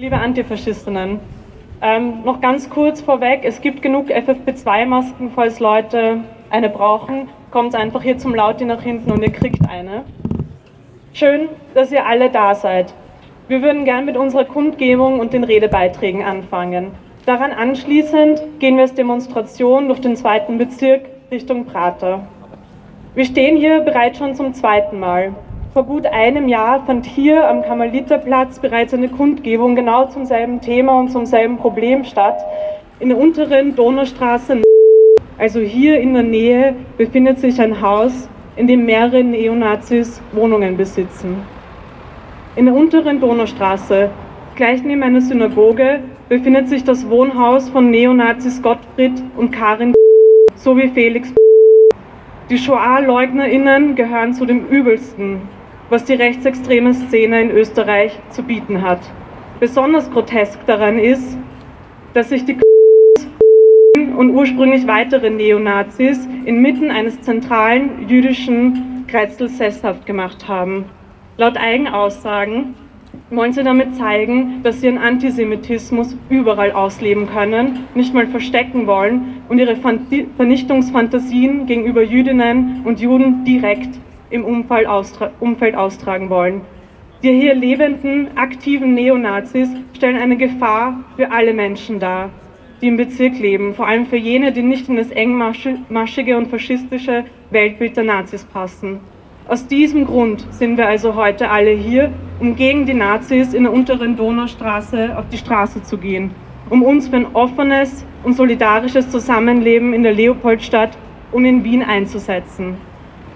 Liebe Antifaschistinnen, ähm, noch ganz kurz vorweg, es gibt genug FFP2-Masken, falls Leute eine brauchen. Kommt einfach hier zum Lauti nach hinten und ihr kriegt eine. Schön, dass ihr alle da seid. Wir würden gern mit unserer Kundgebung und den Redebeiträgen anfangen. Daran anschließend gehen wir als Demonstration durch den zweiten Bezirk Richtung Prater. Wir stehen hier bereits schon zum zweiten Mal. Vor gut einem Jahr fand hier am Karmeliterplatz bereits eine Kundgebung genau zum selben Thema und zum selben Problem statt. In der unteren Donaustraße, also hier in der Nähe, befindet sich ein Haus, in dem mehrere Neonazis Wohnungen besitzen. In der unteren Donaustraße, gleich neben einer Synagoge, befindet sich das Wohnhaus von Neonazis Gottfried und Karin sowie Felix. Die Shoah-LeugnerInnen gehören zu dem Übelsten, was die rechtsextreme Szene in Österreich zu bieten hat. Besonders grotesk daran ist, dass sich die und ursprünglich weitere Neonazis inmitten eines zentralen jüdischen Kreuzels sesshaft gemacht haben. Laut Eigenaussagen wollen sie damit zeigen, dass sie ihren Antisemitismus überall ausleben können, nicht mal verstecken wollen und ihre Vernichtungsfantasien gegenüber Jüdinnen und Juden direkt im Umfeld, austra Umfeld austragen wollen. Die hier lebenden, aktiven Neonazis stellen eine Gefahr für alle Menschen dar, die im Bezirk leben, vor allem für jene, die nicht in das engmaschige und faschistische Weltbild der Nazis passen. Aus diesem Grund sind wir also heute alle hier, um gegen die Nazis in der unteren Donaustraße auf die Straße zu gehen, um uns für ein offenes und solidarisches Zusammenleben in der Leopoldstadt und in Wien einzusetzen.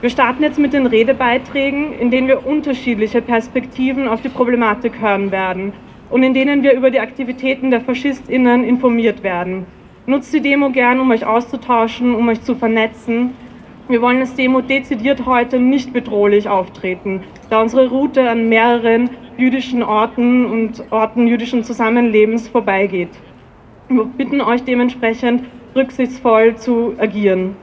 Wir starten jetzt mit den Redebeiträgen, in denen wir unterschiedliche Perspektiven auf die Problematik hören werden und in denen wir über die Aktivitäten der FaschistInnen informiert werden. Nutzt die Demo gern, um euch auszutauschen, um euch zu vernetzen. Wir wollen als Demo dezidiert heute nicht bedrohlich auftreten, da unsere Route an mehreren jüdischen Orten und Orten jüdischen Zusammenlebens vorbeigeht. Wir bitten euch dementsprechend rücksichtsvoll zu agieren.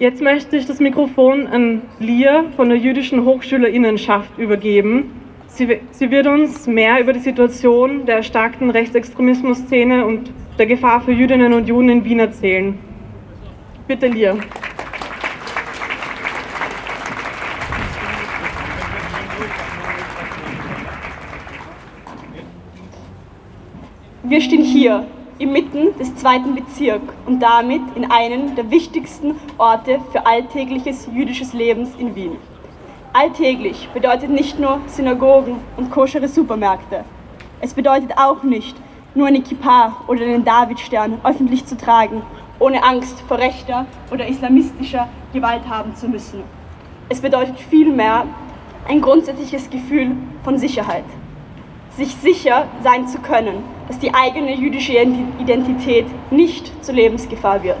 Jetzt möchte ich das Mikrofon an Lia von der jüdischen Hochschülerinnenschaft übergeben. Sie, sie wird uns mehr über die Situation der erstarkten Rechtsextremismus-Szene und der Gefahr für Jüdinnen und Juden in Wien erzählen. Bitte, Lia. Wir stehen hier inmitten des zweiten Bezirks und damit in einem der wichtigsten Orte für alltägliches jüdisches Lebens in Wien. Alltäglich bedeutet nicht nur Synagogen und koschere Supermärkte. Es bedeutet auch nicht, nur eine Kippa oder einen Davidstern öffentlich zu tragen, ohne Angst vor rechter oder islamistischer Gewalt haben zu müssen. Es bedeutet vielmehr ein grundsätzliches Gefühl von Sicherheit sich sicher sein zu können, dass die eigene jüdische Identität nicht zur Lebensgefahr wird.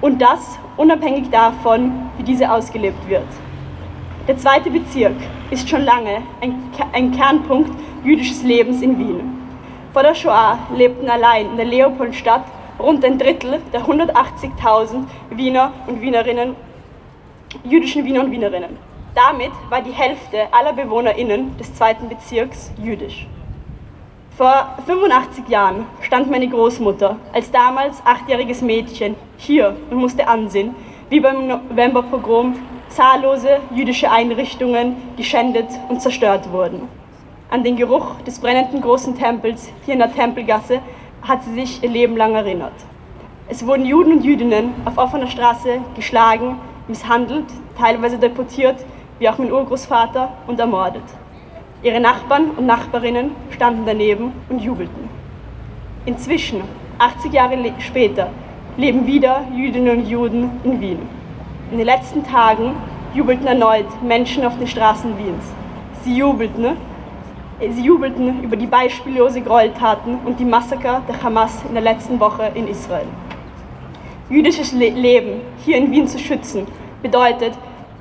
Und das unabhängig davon, wie diese ausgelebt wird. Der zweite Bezirk ist schon lange ein, ein Kernpunkt jüdisches Lebens in Wien. Vor der Shoah lebten allein in der Leopoldstadt rund ein Drittel der 180.000 Wiener und Wienerinnen, jüdischen Wiener und Wienerinnen. Damit war die Hälfte aller BewohnerInnen des zweiten Bezirks jüdisch. Vor 85 Jahren stand meine Großmutter als damals achtjähriges Mädchen hier und musste ansehen, wie beim Novemberpogrom zahllose jüdische Einrichtungen geschändet und zerstört wurden. An den Geruch des brennenden großen Tempels hier in der Tempelgasse hat sie sich ihr Leben lang erinnert. Es wurden Juden und Jüdinnen auf offener Straße geschlagen, misshandelt, teilweise deportiert, wie auch mein Urgroßvater, und ermordet. Ihre Nachbarn und Nachbarinnen standen daneben und jubelten. Inzwischen, 80 Jahre später, leben wieder Jüdinnen und Juden in Wien. In den letzten Tagen jubelten erneut Menschen auf den Straßen Wiens. Sie jubelten, sie jubelten über die beispiellose Gräueltaten und die Massaker der Hamas in der letzten Woche in Israel. Jüdisches Leben hier in Wien zu schützen bedeutet,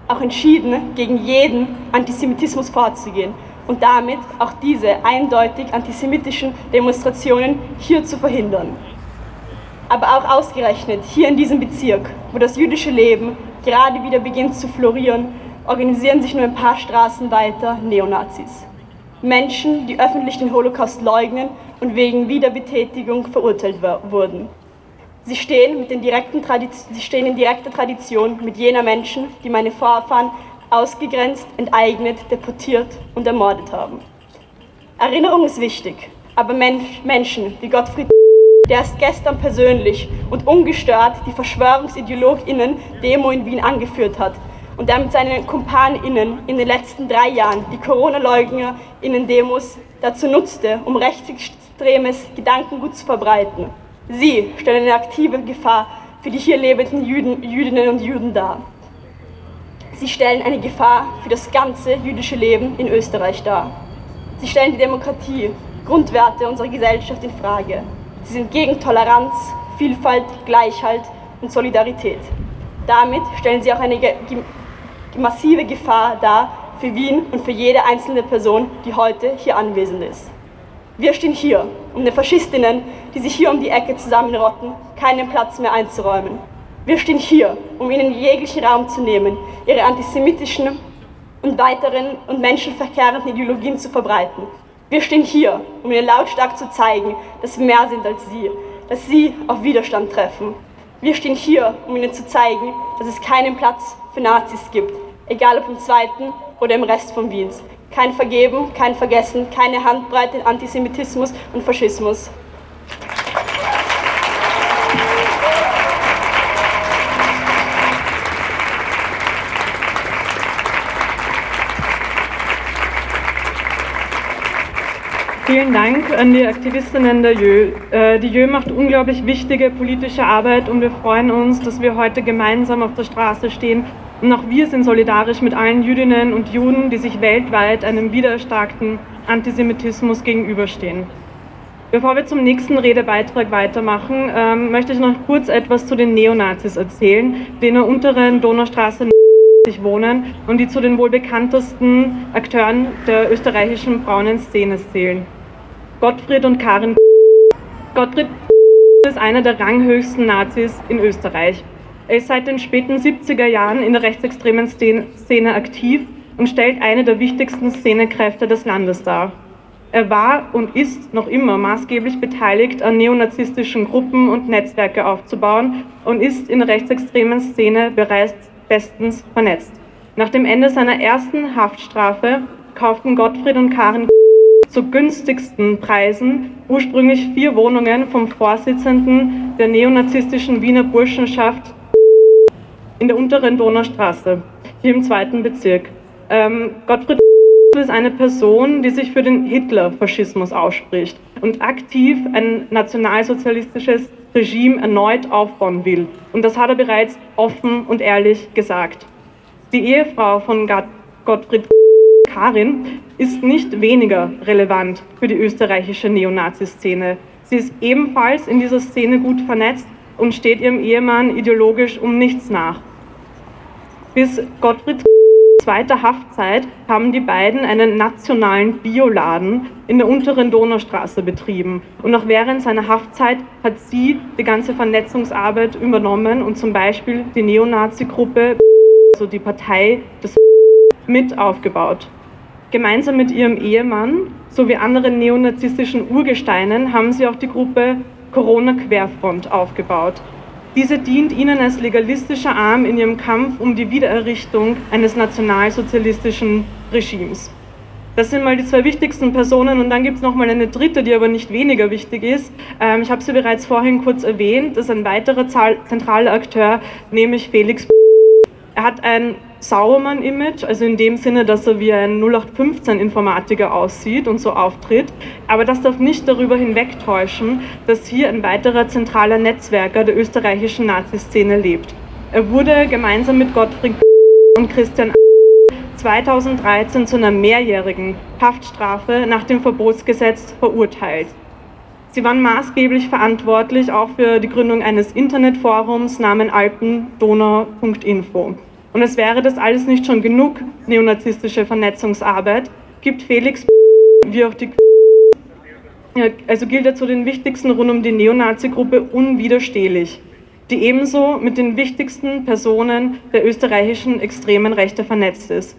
auch entschieden gegen jeden Antisemitismus vorzugehen und damit auch diese eindeutig antisemitischen Demonstrationen hier zu verhindern. Aber auch ausgerechnet hier in diesem Bezirk, wo das jüdische Leben gerade wieder beginnt zu florieren, organisieren sich nur ein paar Straßen weiter Neonazis. Menschen, die öffentlich den Holocaust leugnen und wegen Wiederbetätigung verurteilt wurden. Sie stehen, mit den direkten sie stehen in direkter Tradition mit jener Menschen, die meine Vorfahren ausgegrenzt, enteignet, deportiert und ermordet haben. Erinnerung ist wichtig, aber Mensch, Menschen wie Gottfried, der erst gestern persönlich und ungestört die VerschwörungsideologInnen-Demo in Wien angeführt hat und der mit seinen KumpanInnen in den letzten drei Jahren die Corona-LeugnerInnen-Demos dazu nutzte, um rechtsextremes Gedankengut zu verbreiten Sie stellen eine aktive Gefahr für die hier lebenden Jüden, Jüdinnen und Juden dar. Sie stellen eine Gefahr für das ganze jüdische Leben in Österreich dar. Sie stellen die Demokratie, Grundwerte unserer Gesellschaft in Frage. Sie sind gegen Toleranz, Vielfalt, Gleichheit und Solidarität. Damit stellen sie auch eine massive Gefahr dar für Wien und für jede einzelne Person, die heute hier anwesend ist. Wir stehen hier, um den Faschistinnen, die sich hier um die Ecke zusammenrotten, keinen Platz mehr einzuräumen. Wir stehen hier, um ihnen jeglichen Raum zu nehmen, ihre antisemitischen und weiteren und menschenverkehrenden Ideologien zu verbreiten. Wir stehen hier, um ihnen lautstark zu zeigen, dass wir mehr sind als sie, dass sie auf Widerstand treffen. Wir stehen hier, um ihnen zu zeigen, dass es keinen Platz für Nazis gibt, egal ob im zweiten oder im Rest von Wiens. Kein Vergeben, kein Vergessen, keine Handbreite Antisemitismus und Faschismus. Vielen Dank an die Aktivistinnen der JÖ. Äh, die JÖ macht unglaublich wichtige politische Arbeit und wir freuen uns, dass wir heute gemeinsam auf der Straße stehen und auch wir sind solidarisch mit allen Jüdinnen und Juden, die sich weltweit einem widerstarkten Antisemitismus gegenüberstehen. Bevor wir zum nächsten Redebeitrag weitermachen, ähm, möchte ich noch kurz etwas zu den Neonazis erzählen, die in der unteren Donaustraße wohnen und die zu den wohl bekanntesten Akteuren der österreichischen braunen Szene zählen. Gottfried und Karin Gottfried ist einer der ranghöchsten Nazis in Österreich. Er ist seit den späten 70er Jahren in der rechtsextremen Szene aktiv und stellt eine der wichtigsten Szenekräfte des Landes dar. Er war und ist noch immer maßgeblich beteiligt an neonazistischen Gruppen und Netzwerke aufzubauen und ist in der rechtsextremen Szene bereits bestens vernetzt. Nach dem Ende seiner ersten Haftstrafe kauften Gottfried und Karin zu günstigsten Preisen ursprünglich vier Wohnungen vom Vorsitzenden der neonazistischen Wiener Burschenschaft in der unteren Donaustraße, hier im zweiten Bezirk. Ähm, Gottfried ist eine Person, die sich für den Hitler-Faschismus ausspricht und aktiv ein nationalsozialistisches Regime erneut aufbauen will. Und das hat er bereits offen und ehrlich gesagt. Die Ehefrau von Gottfried Karin ist nicht weniger relevant für die österreichische Neonazi-Szene. Sie ist ebenfalls in dieser Szene gut vernetzt und steht ihrem Ehemann ideologisch um nichts nach. Bis Gottfried zweiter Haftzeit haben die beiden einen nationalen Bioladen in der unteren Donaustraße betrieben. Und auch während seiner Haftzeit hat sie die ganze Vernetzungsarbeit übernommen und zum Beispiel die Neonazi-Gruppe, also die Partei des mit aufgebaut. Gemeinsam mit ihrem Ehemann sowie anderen neonazistischen Urgesteinen haben sie auch die Gruppe Corona Querfront aufgebaut, diese dient ihnen als legalistischer Arm in ihrem Kampf um die Wiedererrichtung eines nationalsozialistischen Regimes. Das sind mal die zwei wichtigsten Personen und dann gibt es noch mal eine dritte, die aber nicht weniger wichtig ist. Ähm, ich habe sie bereits vorhin kurz erwähnt. Das ist ein weiterer zentraler Akteur, nämlich Felix. Er hat ein Sauermann-Image, also in dem Sinne, dass er wie ein 0815-Informatiker aussieht und so auftritt. Aber das darf nicht darüber hinwegtäuschen, dass hier ein weiterer zentraler Netzwerker der österreichischen Nazi-Szene lebt. Er wurde gemeinsam mit Gottfried und Christian 2013 zu einer mehrjährigen Haftstrafe nach dem Verbotsgesetz verurteilt. Sie waren maßgeblich verantwortlich auch für die Gründung eines Internetforums namens alpendonau.info. Und es wäre das alles nicht schon genug neonazistische Vernetzungsarbeit, gibt Felix wie auch die also gilt er zu den wichtigsten rund um die Neonazi-Gruppe unwiderstehlich, die ebenso mit den wichtigsten Personen der österreichischen extremen Rechte vernetzt ist.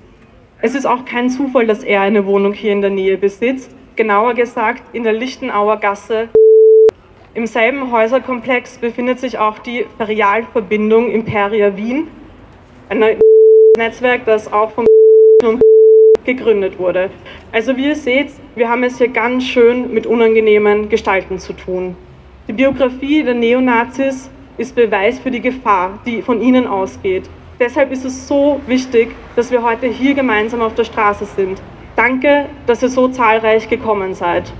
Es ist auch kein Zufall, dass er eine Wohnung hier in der Nähe besitzt, genauer gesagt in der Lichtenauer Gasse. Im selben Häuserkomplex befindet sich auch die Ferialverbindung Imperia Wien, ein Netzwerk, das auch vom gegründet wurde. Also wie ihr seht, wir haben es hier ganz schön mit unangenehmen Gestalten zu tun. Die Biografie der Neonazis ist Beweis für die Gefahr, die von ihnen ausgeht. Deshalb ist es so wichtig, dass wir heute hier gemeinsam auf der Straße sind. Danke, dass ihr so zahlreich gekommen seid.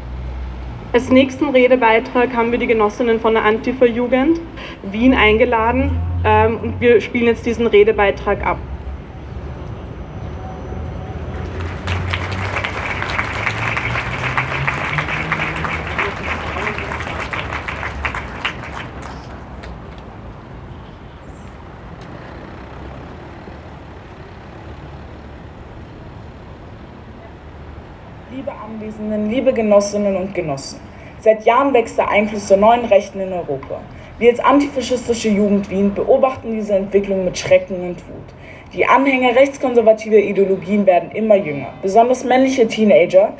Als nächsten Redebeitrag haben wir die Genossinnen von der Antifa-Jugend Wien eingeladen ähm, und wir spielen jetzt diesen Redebeitrag ab. Liebe Anwesenden, liebe Genossinnen und Genossen, seit Jahren wächst der Einfluss der neuen Rechten in Europa. Wir als antifaschistische Jugend Wien beobachten diese Entwicklung mit Schrecken und Wut. Die Anhänger rechtskonservativer Ideologien werden immer jünger. Besonders männliche Teenager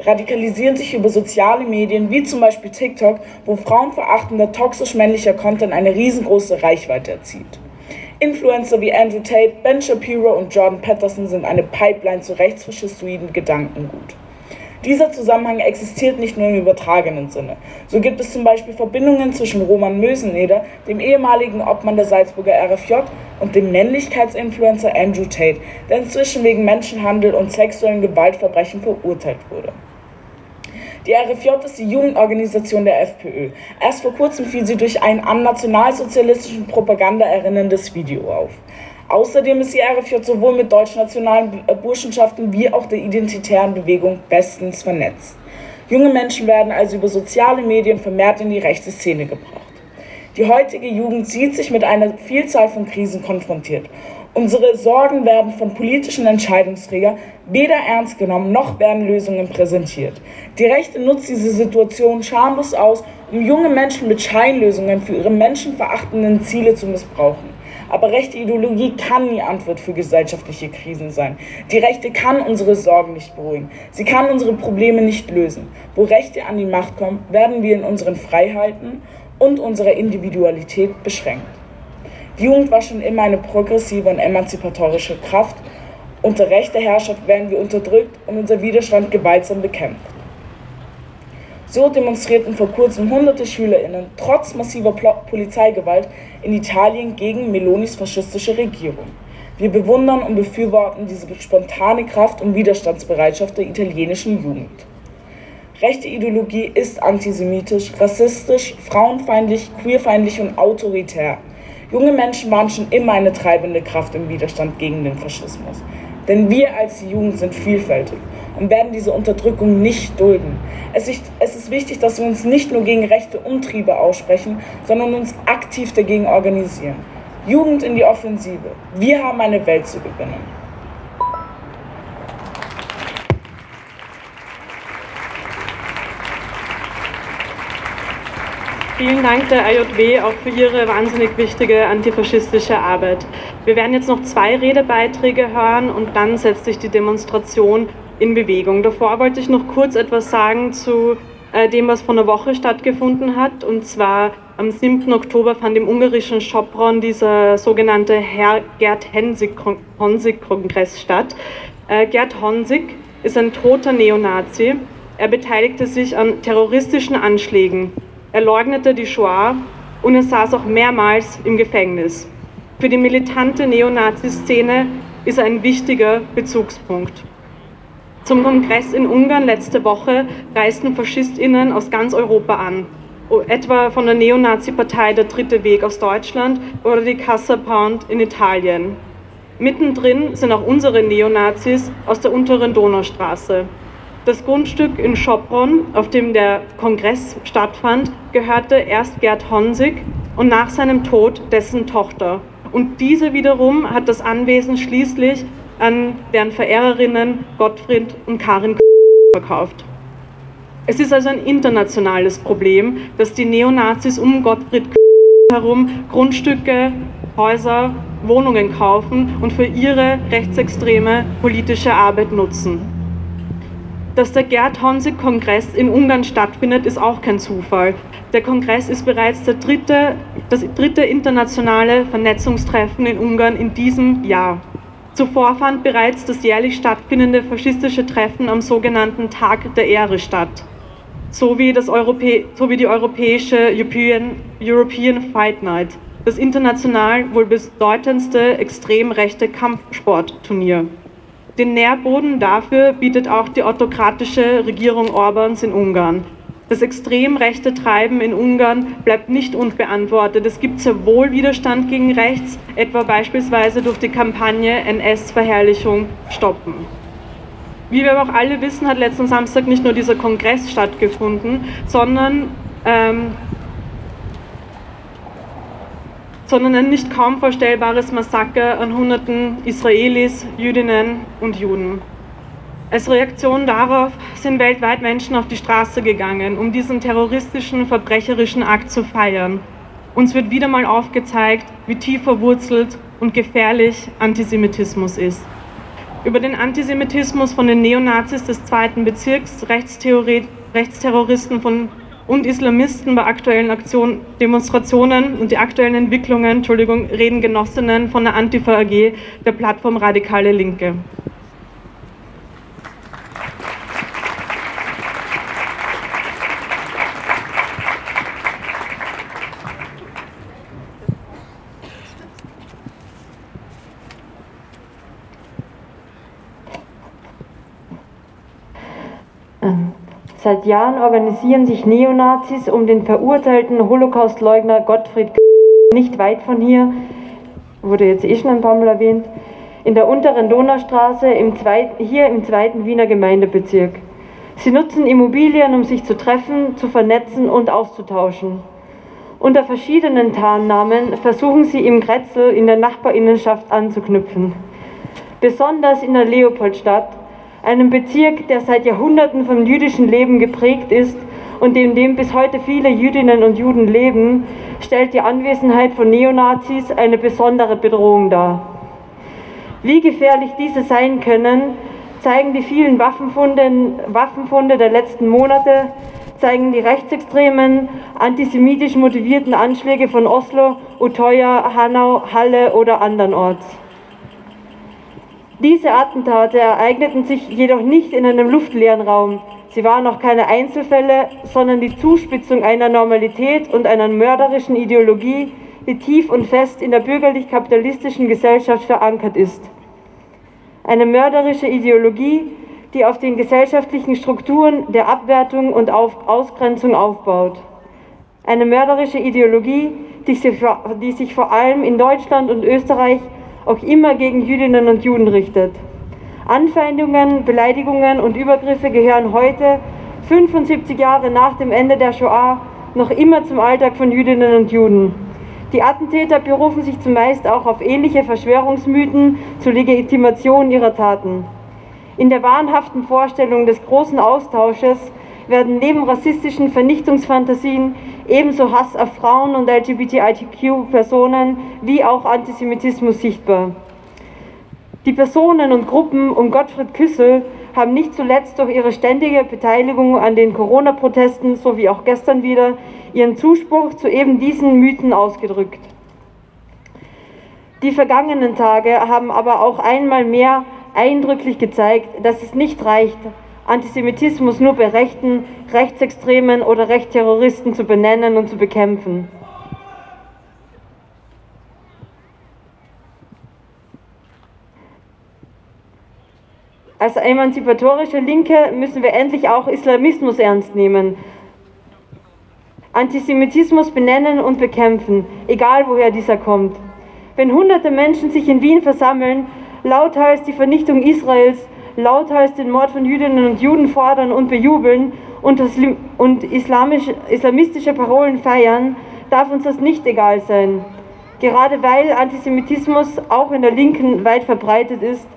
radikalisieren sich über soziale Medien wie zum Beispiel TikTok, wo frauenverachtender, toxisch männlicher Content eine riesengroße Reichweite erzielt. Influencer wie Andrew Tate, Ben Shapiro und Jordan Peterson sind eine Pipeline zu rechtsfaschistoiden Gedankengut. Dieser Zusammenhang existiert nicht nur im übertragenen Sinne. So gibt es zum Beispiel Verbindungen zwischen Roman Möseneder, dem ehemaligen Obmann der Salzburger RFJ, und dem Männlichkeitsinfluencer Andrew Tate, der inzwischen wegen Menschenhandel und sexuellen Gewaltverbrechen verurteilt wurde. Die RFJ ist die Jugendorganisation der FPÖ. Erst vor kurzem fiel sie durch ein an nationalsozialistischen Propaganda erinnerndes Video auf. Außerdem ist die RFJ sowohl mit deutschnationalen Burschenschaften wie auch der identitären Bewegung bestens vernetzt. Junge Menschen werden also über soziale Medien vermehrt in die rechte Szene gebracht. Die heutige Jugend sieht sich mit einer Vielzahl von Krisen konfrontiert. Unsere Sorgen werden von politischen Entscheidungsträgern weder ernst genommen noch werden Lösungen präsentiert. Die Rechte nutzt diese Situation schamlos aus, um junge Menschen mit Scheinlösungen für ihre menschenverachtenden Ziele zu missbrauchen. Aber rechte Ideologie kann die Antwort für gesellschaftliche Krisen sein. Die Rechte kann unsere Sorgen nicht beruhigen. Sie kann unsere Probleme nicht lösen. Wo Rechte an die Macht kommen, werden wir in unseren Freiheiten und unserer Individualität beschränkt. Die Jugend war schon immer eine progressive und emanzipatorische Kraft. Unter rechter Herrschaft werden wir unterdrückt und unser Widerstand gewaltsam bekämpft. So demonstrierten vor kurzem hunderte SchülerInnen trotz massiver Polizeigewalt in Italien gegen Melonis faschistische Regierung. Wir bewundern und befürworten diese spontane Kraft und Widerstandsbereitschaft der italienischen Jugend. Rechte Ideologie ist antisemitisch, rassistisch, frauenfeindlich, queerfeindlich und autoritär. Junge Menschen waren schon immer eine treibende Kraft im Widerstand gegen den Faschismus. Denn wir als Jugend sind vielfältig und werden diese Unterdrückung nicht dulden. Es ist, wichtig, dass wir uns nicht nur gegen rechte Umtriebe aussprechen, sondern uns aktiv dagegen organisieren. Jugend in die Offensive. Wir haben eine Welt zu gewinnen. Vielen Dank der AJW auch für Ihre wahnsinnig wichtige antifaschistische Arbeit. Wir werden jetzt noch zwei Redebeiträge hören und dann setzt sich die Demonstration in Bewegung. Davor wollte ich noch kurz etwas sagen zu äh, dem, was vor einer Woche stattgefunden hat. Und zwar am 7. Oktober fand im ungarischen Sopron dieser sogenannte Herr Gerd Honsig-Kongress statt. Äh, Gerd Honsig ist ein toter Neonazi. Er beteiligte sich an terroristischen Anschlägen er leugnete die Shoah und er saß auch mehrmals im Gefängnis. Für die militante Neonazi-Szene ist er ein wichtiger Bezugspunkt. Zum Kongress in Ungarn letzte Woche reisten FaschistInnen aus ganz Europa an, etwa von der Neonazi-Partei Der Dritte Weg aus Deutschland oder die Casa Pound in Italien. Mittendrin sind auch unsere Neonazis aus der unteren Donaustraße. Das Grundstück in Schopron, auf dem der Kongress stattfand, gehörte erst Gerd Honsig und nach seinem Tod dessen Tochter. Und diese wiederum hat das Anwesen schließlich an deren Verehrerinnen Gottfried und Karin verkauft. Es ist also ein internationales Problem, dass die Neonazis um Gottfried herum Grundstücke Häuser, Wohnungen kaufen und für ihre rechtsextreme politische Arbeit nutzen. Dass der Gerd Honsig-Kongress in Ungarn stattfindet, ist auch kein Zufall. Der Kongress ist bereits dritte, das dritte internationale Vernetzungstreffen in Ungarn in diesem Jahr. Zuvor fand bereits das jährlich stattfindende faschistische Treffen am sogenannten Tag der Ehre statt, sowie, das Europä sowie die europäische European, European Fight Night, das international wohl bedeutendste extrem rechte Kampfsportturnier. Den Nährboden dafür bietet auch die autokratische Regierung Orbans in Ungarn. Das extrem rechte Treiben in Ungarn bleibt nicht unbeantwortet. Es gibt sehr wohl Widerstand gegen rechts, etwa beispielsweise durch die Kampagne NS-Verherrlichung stoppen. Wie wir aber auch alle wissen, hat letzten Samstag nicht nur dieser Kongress stattgefunden, sondern ähm, sondern ein nicht kaum vorstellbares Massaker an Hunderten Israelis, Jüdinnen und Juden. Als Reaktion darauf sind weltweit Menschen auf die Straße gegangen, um diesen terroristischen, verbrecherischen Akt zu feiern. Uns wird wieder mal aufgezeigt, wie tief verwurzelt und gefährlich Antisemitismus ist. Über den Antisemitismus von den Neonazis des zweiten Bezirks, Rechtsterroristen von und Islamisten bei aktuellen Aktionen, Demonstrationen und die aktuellen Entwicklungen, Entschuldigung, reden Genossinnen von der Antifa AG, der Plattform Radikale Linke. Seit Jahren organisieren sich Neonazis um den verurteilten Holocaustleugner Gottfried nicht weit von hier, wurde jetzt eh schon ein paar Mal erwähnt, in der unteren Donaustraße im zweiten, hier im zweiten Wiener Gemeindebezirk. Sie nutzen Immobilien, um sich zu treffen, zu vernetzen und auszutauschen. Unter verschiedenen Tarnnamen versuchen sie im Grätzl in der Nachbarinnenschaft anzuknüpfen. Besonders in der Leopoldstadt einem Bezirk, der seit Jahrhunderten vom jüdischen Leben geprägt ist und in dem bis heute viele Jüdinnen und Juden leben, stellt die Anwesenheit von Neonazis eine besondere Bedrohung dar. Wie gefährlich diese sein können, zeigen die vielen Waffenfunde, Waffenfunde der letzten Monate, zeigen die rechtsextremen, antisemitisch motivierten Anschläge von Oslo, Utoya, Hanau, Halle oder andernorts. Diese Attentate ereigneten sich jedoch nicht in einem luftleeren Raum. Sie waren auch keine Einzelfälle, sondern die Zuspitzung einer Normalität und einer mörderischen Ideologie, die tief und fest in der bürgerlich-kapitalistischen Gesellschaft verankert ist. Eine mörderische Ideologie, die auf den gesellschaftlichen Strukturen der Abwertung und Ausgrenzung aufbaut. Eine mörderische Ideologie, die sich, die sich vor allem in Deutschland und Österreich auch immer gegen Jüdinnen und Juden richtet. Anfeindungen, Beleidigungen und Übergriffe gehören heute, 75 Jahre nach dem Ende der Shoah, noch immer zum Alltag von Jüdinnen und Juden. Die Attentäter berufen sich zumeist auch auf ähnliche Verschwörungsmythen zur Legitimation ihrer Taten. In der wahnhaften Vorstellung des großen Austausches werden neben rassistischen Vernichtungsfantasien ebenso Hass auf Frauen und LGBTIQ-Personen wie auch Antisemitismus sichtbar. Die Personen und Gruppen um Gottfried Küssel haben nicht zuletzt durch ihre ständige Beteiligung an den Corona-Protesten sowie auch gestern wieder ihren Zuspruch zu eben diesen Mythen ausgedrückt. Die vergangenen Tage haben aber auch einmal mehr eindrücklich gezeigt, dass es nicht reicht, Antisemitismus nur bei Rechten, Rechtsextremen oder Rechtsterroristen zu benennen und zu bekämpfen. Als emanzipatorische Linke müssen wir endlich auch Islamismus ernst nehmen. Antisemitismus benennen und bekämpfen, egal woher dieser kommt. Wenn hunderte Menschen sich in Wien versammeln, lauthals die Vernichtung Israels, lauthals den Mord von Jüdinnen und Juden fordern und bejubeln und, und islamistische Parolen feiern, darf uns das nicht egal sein. Gerade weil Antisemitismus auch in der Linken weit verbreitet ist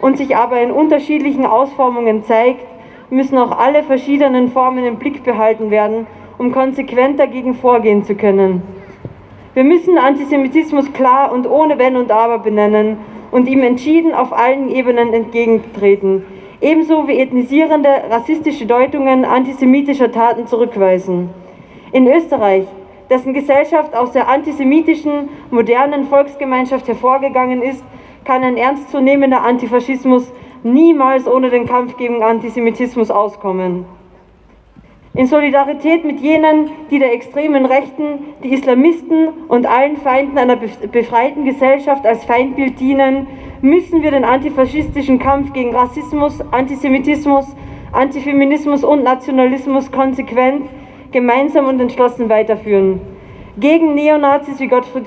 und sich aber in unterschiedlichen Ausformungen zeigt, müssen auch alle verschiedenen Formen im Blick behalten werden, um konsequent dagegen vorgehen zu können. Wir müssen Antisemitismus klar und ohne Wenn und Aber benennen und ihm entschieden auf allen Ebenen entgegentreten, ebenso wie ethnisierende, rassistische Deutungen antisemitischer Taten zurückweisen. In Österreich, dessen Gesellschaft aus der antisemitischen, modernen Volksgemeinschaft hervorgegangen ist, kann ein ernstzunehmender Antifaschismus niemals ohne den Kampf gegen Antisemitismus auskommen. In Solidarität mit jenen, die der extremen Rechten, die Islamisten und allen Feinden einer befreiten Gesellschaft als Feindbild dienen, müssen wir den antifaschistischen Kampf gegen Rassismus, Antisemitismus, Antifeminismus und Nationalismus konsequent, gemeinsam und entschlossen weiterführen. Gegen Neonazis wie Gottfried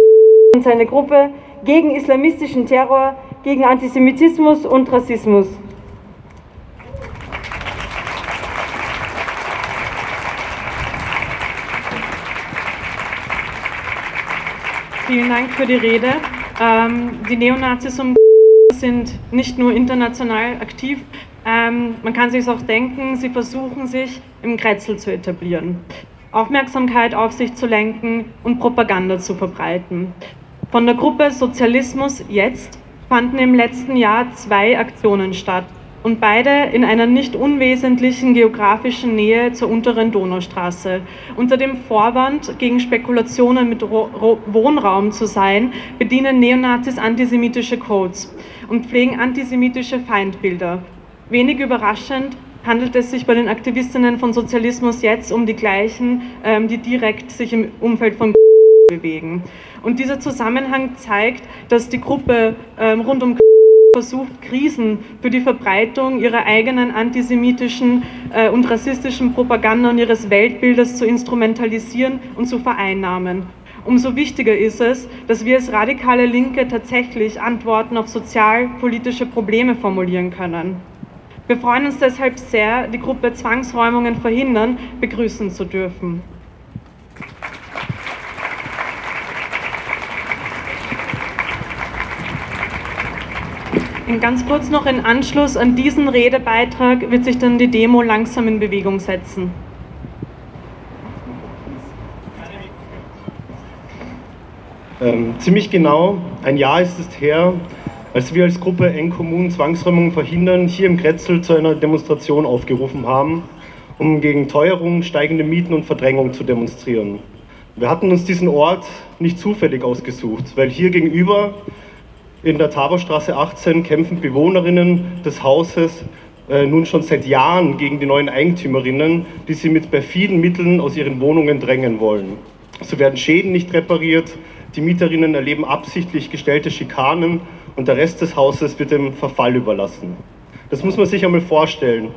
und seine Gruppe, gegen islamistischen Terror, gegen Antisemitismus und Rassismus. Vielen Dank für die Rede. Ähm, die Neonazis sind nicht nur international aktiv, ähm, man kann sich auch denken, sie versuchen sich im Kretzel zu etablieren, Aufmerksamkeit auf sich zu lenken und Propaganda zu verbreiten. Von der Gruppe Sozialismus jetzt fanden im letzten Jahr zwei Aktionen statt und beide in einer nicht unwesentlichen geografischen Nähe zur unteren Donaustraße. Unter dem Vorwand, gegen Spekulationen mit Wohnraum zu sein, bedienen Neonazis antisemitische Codes und pflegen antisemitische Feindbilder. Wenig überraschend handelt es sich bei den Aktivistinnen von Sozialismus jetzt um die gleichen, ähm, die direkt sich im Umfeld von bewegen. Und dieser Zusammenhang zeigt, dass die Gruppe ähm, rund um versucht, Krisen für die Verbreitung ihrer eigenen antisemitischen äh, und rassistischen Propaganda und ihres Weltbildes zu instrumentalisieren und zu vereinnahmen. Umso wichtiger ist es, dass wir als radikale Linke tatsächlich Antworten auf sozialpolitische Probleme formulieren können. Wir freuen uns deshalb sehr, die Gruppe Zwangsräumungen verhindern begrüßen zu dürfen. Ganz kurz noch in Anschluss an diesen Redebeitrag wird sich dann die Demo langsam in Bewegung setzen. Ähm, ziemlich genau ein Jahr ist es her, als wir als Gruppe Eng-Kommunen Zwangsräumungen verhindern hier im Kretzel zu einer Demonstration aufgerufen haben, um gegen Teuerung, steigende Mieten und Verdrängung zu demonstrieren. Wir hatten uns diesen Ort nicht zufällig ausgesucht, weil hier gegenüber in der Taborstraße 18 kämpfen Bewohnerinnen des Hauses äh, nun schon seit Jahren gegen die neuen Eigentümerinnen, die sie mit perfiden Mitteln aus ihren Wohnungen drängen wollen. So werden Schäden nicht repariert, die Mieterinnen erleben absichtlich gestellte Schikanen und der Rest des Hauses wird dem Verfall überlassen. Das muss man sich einmal vorstellen.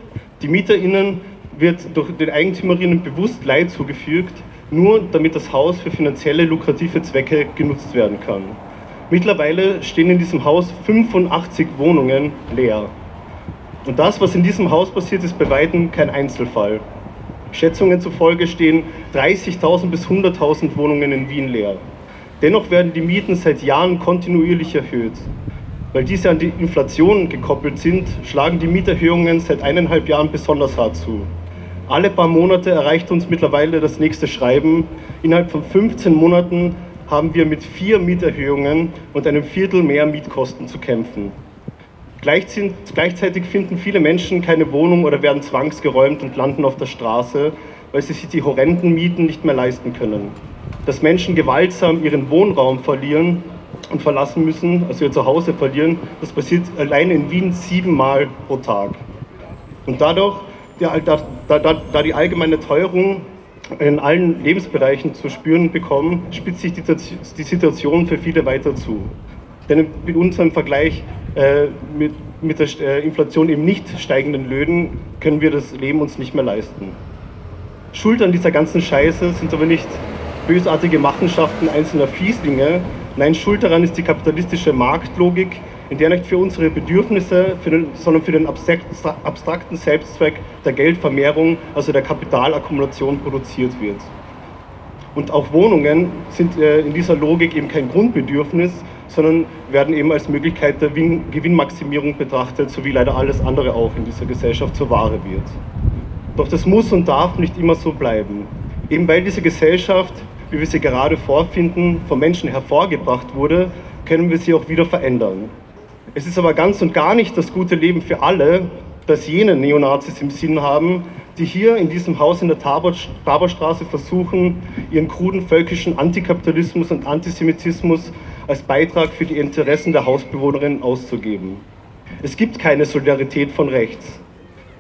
Die Mieterinnen wird durch den Eigentümerinnen bewusst Leid zugefügt, nur damit das Haus für finanzielle lukrative Zwecke genutzt werden kann. Mittlerweile stehen in diesem Haus 85 Wohnungen leer. Und das, was in diesem Haus passiert, ist bei weitem kein Einzelfall. Schätzungen zufolge stehen 30.000 bis 100.000 Wohnungen in Wien leer. Dennoch werden die Mieten seit Jahren kontinuierlich erhöht. Weil diese an die Inflation gekoppelt sind, schlagen die Mieterhöhungen seit eineinhalb Jahren besonders hart zu. Alle paar Monate erreicht uns mittlerweile das nächste Schreiben. Innerhalb von 15 Monaten haben wir mit vier Mieterhöhungen und einem Viertel mehr Mietkosten zu kämpfen. Gleichzeitig finden viele Menschen keine Wohnung oder werden zwangsgeräumt und landen auf der Straße, weil sie sich die horrenden Mieten nicht mehr leisten können. Dass Menschen gewaltsam ihren Wohnraum verlieren und verlassen müssen, also ihr Zuhause verlieren, das passiert allein in Wien siebenmal pro Tag. Und dadurch, da, da, da die allgemeine Teuerung in allen Lebensbereichen zu spüren bekommen, spitzt sich die Situation für viele weiter zu. Denn mit unserem Vergleich äh, mit, mit der äh, Inflation eben nicht steigenden Löhnen können wir das Leben uns nicht mehr leisten. Schuld an dieser ganzen Scheiße sind aber nicht bösartige Machenschaften einzelner Fieslinge, nein, Schuld daran ist die kapitalistische Marktlogik, in der nicht für unsere Bedürfnisse, für den, sondern für den abstrakten Selbstzweck der Geldvermehrung, also der Kapitalakkumulation produziert wird. Und auch Wohnungen sind äh, in dieser Logik eben kein Grundbedürfnis, sondern werden eben als Möglichkeit der Gewinnmaximierung betrachtet, so wie leider alles andere auch in dieser Gesellschaft zur Ware wird. Doch das muss und darf nicht immer so bleiben. Eben weil diese Gesellschaft wie wir sie gerade vorfinden, von Menschen hervorgebracht wurde, können wir sie auch wieder verändern. Es ist aber ganz und gar nicht das gute Leben für alle, das jene Neonazis im Sinn haben, die hier in diesem Haus in der Taborstraße versuchen, ihren kruden völkischen Antikapitalismus und Antisemitismus als Beitrag für die Interessen der Hausbewohnerinnen auszugeben. Es gibt keine Solidarität von rechts.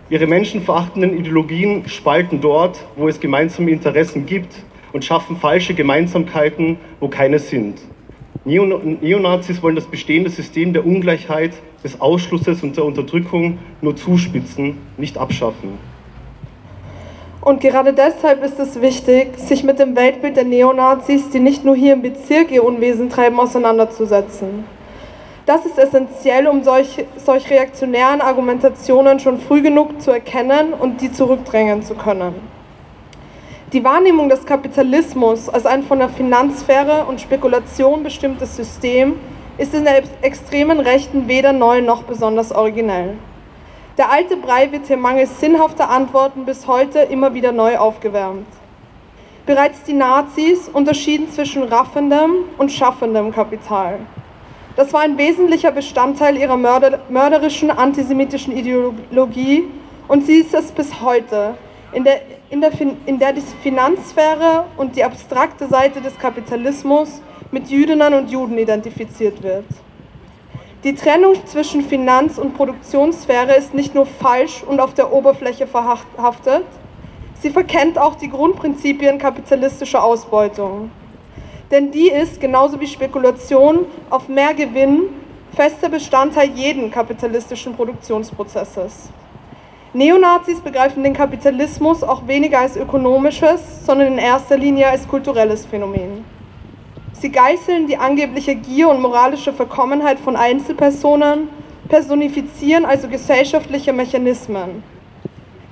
Ihre menschenverachtenden Ideologien spalten dort, wo es gemeinsame Interessen gibt und schaffen falsche Gemeinsamkeiten, wo keine sind. Neonazis wollen das bestehende System der Ungleichheit, des Ausschlusses und der Unterdrückung nur zuspitzen, nicht abschaffen. Und gerade deshalb ist es wichtig, sich mit dem Weltbild der Neonazis, die nicht nur hier im Bezirk ihr Unwesen treiben, auseinanderzusetzen. Das ist essentiell, um solch, solch reaktionären Argumentationen schon früh genug zu erkennen und die zurückdrängen zu können. Die Wahrnehmung des Kapitalismus als ein von der Finanzsphäre und Spekulation bestimmtes System ist in der extremen Rechten weder neu noch besonders originell. Der alte Brei wird hier mangels sinnhafter Antworten bis heute immer wieder neu aufgewärmt. Bereits die Nazis unterschieden zwischen raffendem und schaffendem Kapital. Das war ein wesentlicher Bestandteil ihrer mörder mörderischen antisemitischen Ideologie und sie ist es bis heute, in der, in, der, in der die Finanzsphäre und die abstrakte Seite des Kapitalismus mit Jüdinnen und Juden identifiziert wird. Die Trennung zwischen Finanz- und Produktionssphäre ist nicht nur falsch und auf der Oberfläche verhaftet, sie verkennt auch die Grundprinzipien kapitalistischer Ausbeutung. Denn die ist, genauso wie Spekulation auf mehr Gewinn, fester Bestandteil jeden kapitalistischen Produktionsprozesses. Neonazis begreifen den Kapitalismus auch weniger als ökonomisches, sondern in erster Linie als kulturelles Phänomen. Sie geißeln die angebliche Gier und moralische Verkommenheit von Einzelpersonen, personifizieren also gesellschaftliche Mechanismen.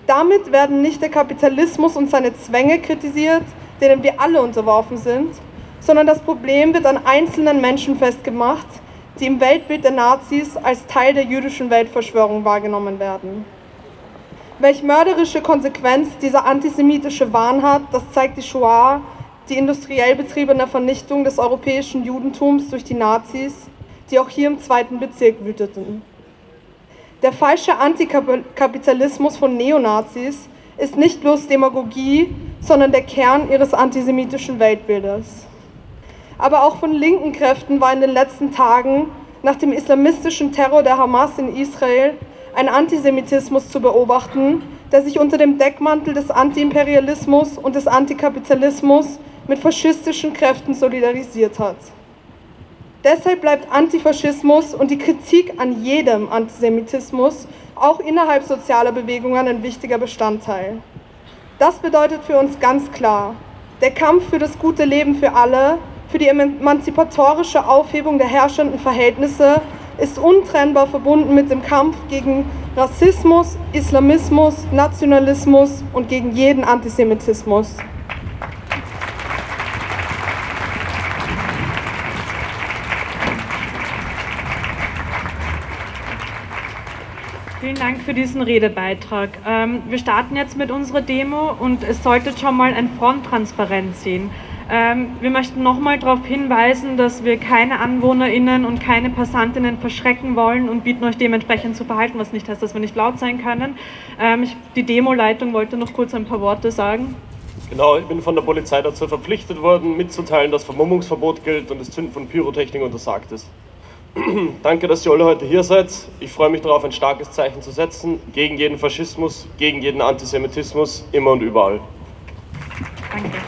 Damit werden nicht der Kapitalismus und seine Zwänge kritisiert, denen wir alle unterworfen sind, sondern das Problem wird an einzelnen Menschen festgemacht, die im Weltbild der Nazis als Teil der jüdischen Weltverschwörung wahrgenommen werden. Welch mörderische Konsequenz dieser antisemitische Wahn hat, das zeigt die Shoah, die industriell betriebene Vernichtung des europäischen Judentums durch die Nazis, die auch hier im zweiten Bezirk wüteten. Der falsche Antikapitalismus von Neonazis ist nicht bloß Demagogie, sondern der Kern ihres antisemitischen Weltbildes aber auch von linken Kräften war in den letzten Tagen nach dem islamistischen Terror der Hamas in Israel ein Antisemitismus zu beobachten, der sich unter dem Deckmantel des Antiimperialismus und des Antikapitalismus mit faschistischen Kräften solidarisiert hat. Deshalb bleibt Antifaschismus und die Kritik an jedem Antisemitismus auch innerhalb sozialer Bewegungen ein wichtiger Bestandteil. Das bedeutet für uns ganz klar, der Kampf für das gute Leben für alle für die emanzipatorische Aufhebung der herrschenden Verhältnisse ist untrennbar verbunden mit dem Kampf gegen Rassismus, Islamismus, Nationalismus und gegen jeden Antisemitismus. Vielen Dank für diesen Redebeitrag. Ähm, wir starten jetzt mit unserer Demo und es sollte schon mal ein Fronttransparent sehen. Ähm, wir möchten nochmal darauf hinweisen, dass wir keine AnwohnerInnen und keine PassantInnen verschrecken wollen und bieten euch dementsprechend zu verhalten, was nicht heißt, dass wir nicht laut sein können. Ähm, die Demoleitung wollte noch kurz ein paar Worte sagen. Genau, ich bin von der Polizei dazu verpflichtet worden, mitzuteilen, dass Vermummungsverbot gilt und das Zünden von Pyrotechnik untersagt ist. Danke, dass ihr alle heute hier seid. Ich freue mich darauf, ein starkes Zeichen zu setzen gegen jeden Faschismus, gegen jeden Antisemitismus, immer und überall. Danke.